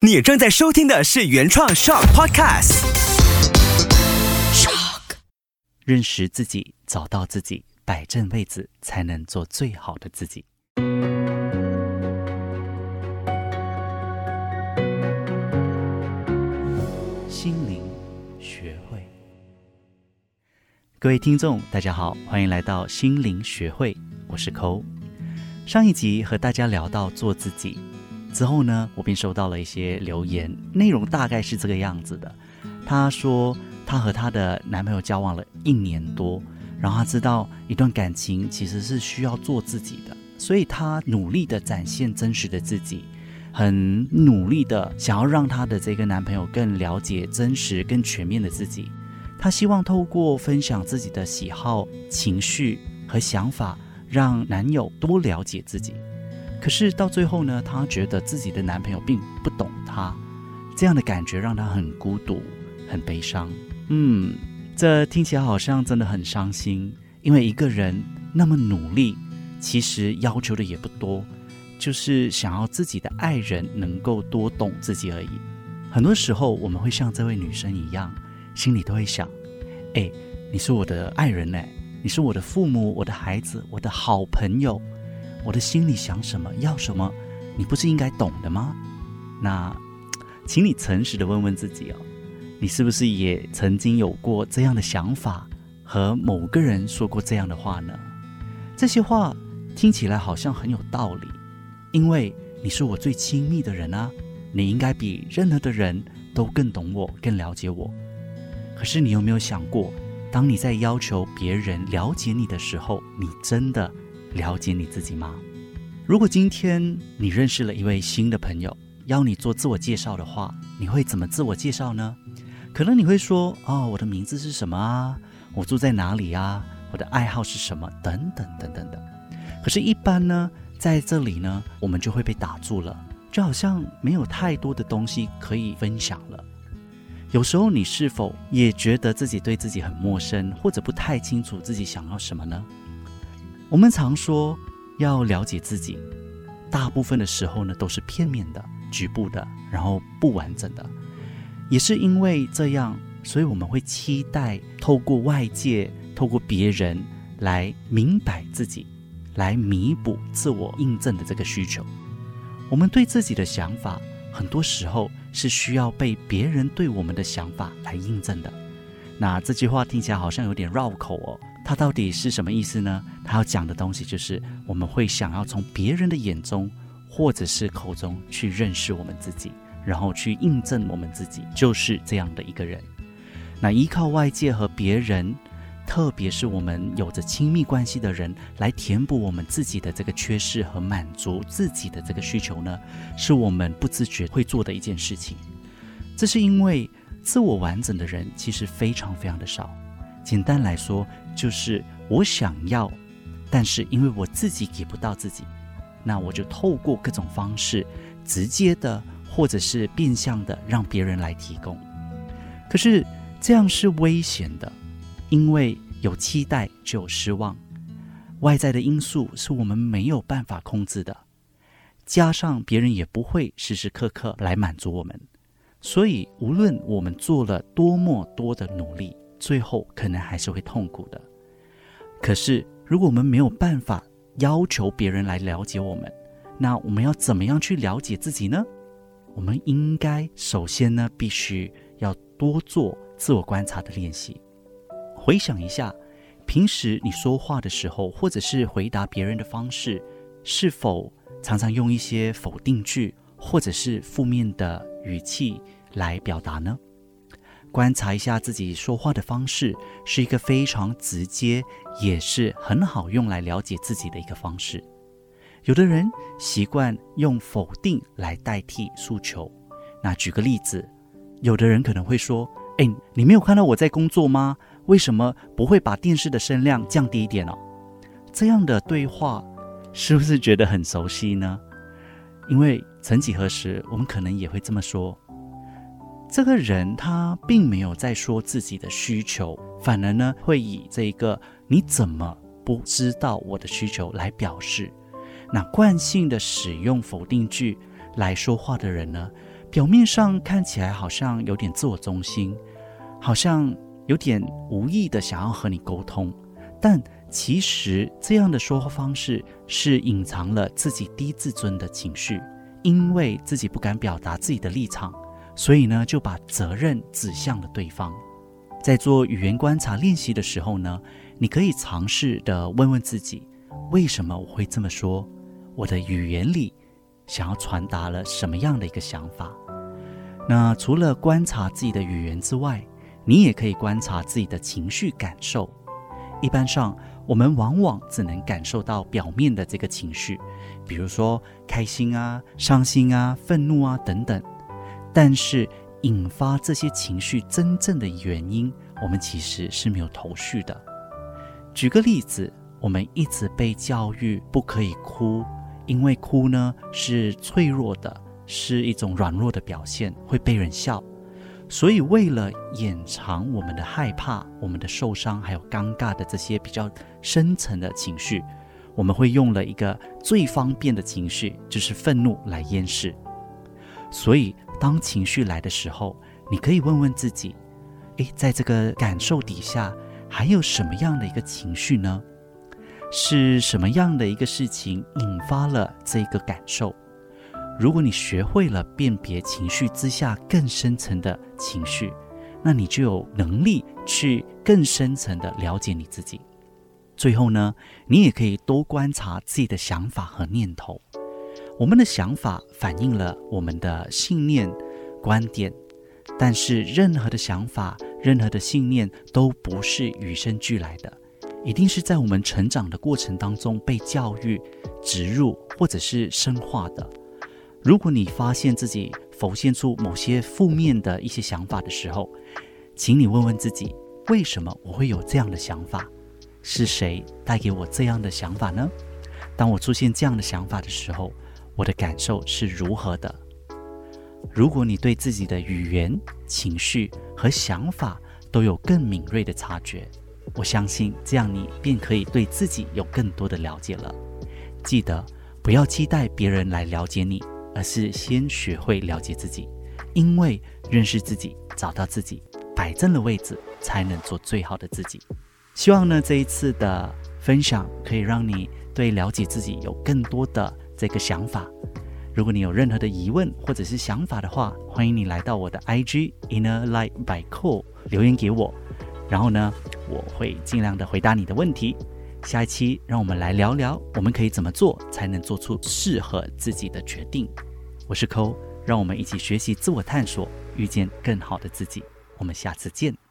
你正在收听的是原创 Shock Podcast。Shock，。认识自己，找到自己，摆正位置，才能做最好的自己。心灵学会，各位听众，大家好，欢迎来到心灵学会，我是抠。上一集和大家聊到做自己之后呢，我便收到了一些留言，内容大概是这个样子的。她说，她和她的男朋友交往了一年多，然后她知道一段感情其实是需要做自己的，所以她努力的展现真实的自己，很努力的想要让她的这个男朋友更了解真实、更全面的自己。她希望透过分享自己的喜好、情绪和想法。让男友多了解自己，可是到最后呢，她觉得自己的男朋友并不懂她，这样的感觉让她很孤独、很悲伤。嗯，这听起来好像真的很伤心，因为一个人那么努力，其实要求的也不多，就是想要自己的爱人能够多懂自己而已。很多时候，我们会像这位女生一样，心里都会想：哎，你是我的爱人呢。你是我的父母，我的孩子，我的好朋友，我的心里想什么，要什么，你不是应该懂的吗？那，请你诚实的问问自己哦，你是不是也曾经有过这样的想法，和某个人说过这样的话呢？这些话听起来好像很有道理，因为你是我最亲密的人啊，你应该比任何的人都更懂我，更了解我。可是你有没有想过？当你在要求别人了解你的时候，你真的了解你自己吗？如果今天你认识了一位新的朋友，要你做自我介绍的话，你会怎么自我介绍呢？可能你会说：“哦，我的名字是什么啊？我住在哪里啊？我的爱好是什么？等等等等的。”可是，一般呢，在这里呢，我们就会被打住了，就好像没有太多的东西可以分享了。有时候，你是否也觉得自己对自己很陌生，或者不太清楚自己想要什么呢？我们常说要了解自己，大部分的时候呢都是片面的、局部的，然后不完整的。也是因为这样，所以我们会期待透过外界、透过别人来明白自己，来弥补自我印证的这个需求。我们对自己的想法，很多时候。是需要被别人对我们的想法来印证的。那这句话听起来好像有点绕口哦，它到底是什么意思呢？它要讲的东西就是我们会想要从别人的眼中或者是口中去认识我们自己，然后去印证我们自己就是这样的一个人。那依靠外界和别人。特别是我们有着亲密关系的人来填补我们自己的这个缺失和满足自己的这个需求呢，是我们不自觉会做的一件事情。这是因为自我完整的人其实非常非常的少。简单来说，就是我想要，但是因为我自己给不到自己，那我就透过各种方式，直接的或者是变相的让别人来提供。可是这样是危险的。因为有期待就有失望，外在的因素是我们没有办法控制的，加上别人也不会时时刻刻来满足我们，所以无论我们做了多么多的努力，最后可能还是会痛苦的。可是如果我们没有办法要求别人来了解我们，那我们要怎么样去了解自己呢？我们应该首先呢，必须要多做自我观察的练习。回想一下，平时你说话的时候，或者是回答别人的方式，是否常常用一些否定句，或者是负面的语气来表达呢？观察一下自己说话的方式，是一个非常直接，也是很好用来了解自己的一个方式。有的人习惯用否定来代替诉求。那举个例子，有的人可能会说：“哎，你没有看到我在工作吗？”为什么不会把电视的声量降低一点哦？这样的对话是不是觉得很熟悉呢？因为曾几何时，我们可能也会这么说：这个人他并没有在说自己的需求，反而呢会以这个“你怎么不知道我的需求”来表示。那惯性的使用否定句来说话的人呢，表面上看起来好像有点自我中心，好像有点无意的想要和你沟通，但其实这样的说话方式是隐藏了自己低自尊的情绪，因为自己不敢表达自己的立场，所以呢就把责任指向了对方。在做语言观察练习的时候呢，你可以尝试的问问自己：为什么我会这么说？我的语言里。想要传达了什么样的一个想法？那除了观察自己的语言之外，你也可以观察自己的情绪感受。一般上，我们往往只能感受到表面的这个情绪，比如说开心啊、伤心啊、愤怒啊等等。但是，引发这些情绪真正的原因，我们其实是没有头绪的。举个例子，我们一直被教育不可以哭。因为哭呢是脆弱的，是一种软弱的表现，会被人笑。所以为了掩藏我们的害怕、我们的受伤还有尴尬的这些比较深层的情绪，我们会用了一个最方便的情绪，就是愤怒来掩饰。所以当情绪来的时候，你可以问问自己：诶，在这个感受底下，还有什么样的一个情绪呢？是什么样的一个事情引发了这个感受？如果你学会了辨别情绪之下更深层的情绪，那你就有能力去更深层的了解你自己。最后呢，你也可以多观察自己的想法和念头。我们的想法反映了我们的信念、观点，但是任何的想法、任何的信念都不是与生俱来的。一定是在我们成长的过程当中被教育、植入或者是深化的。如果你发现自己浮现出某些负面的一些想法的时候，请你问问自己：为什么我会有这样的想法？是谁带给我这样的想法呢？当我出现这样的想法的时候，我的感受是如何的？如果你对自己的语言、情绪和想法都有更敏锐的察觉，我相信这样你便可以对自己有更多的了解了。记得不要期待别人来了解你，而是先学会了解自己。因为认识自己、找到自己、摆正了位置，才能做最好的自己。希望呢这一次的分享可以让你对了解自己有更多的这个想法。如果你有任何的疑问或者是想法的话，欢迎你来到我的 IG Inner Light by Cole 留言给我。然后呢，我会尽量的回答你的问题。下一期让我们来聊聊，我们可以怎么做才能做出适合自己的决定。我是抠，让我们一起学习自我探索，遇见更好的自己。我们下次见。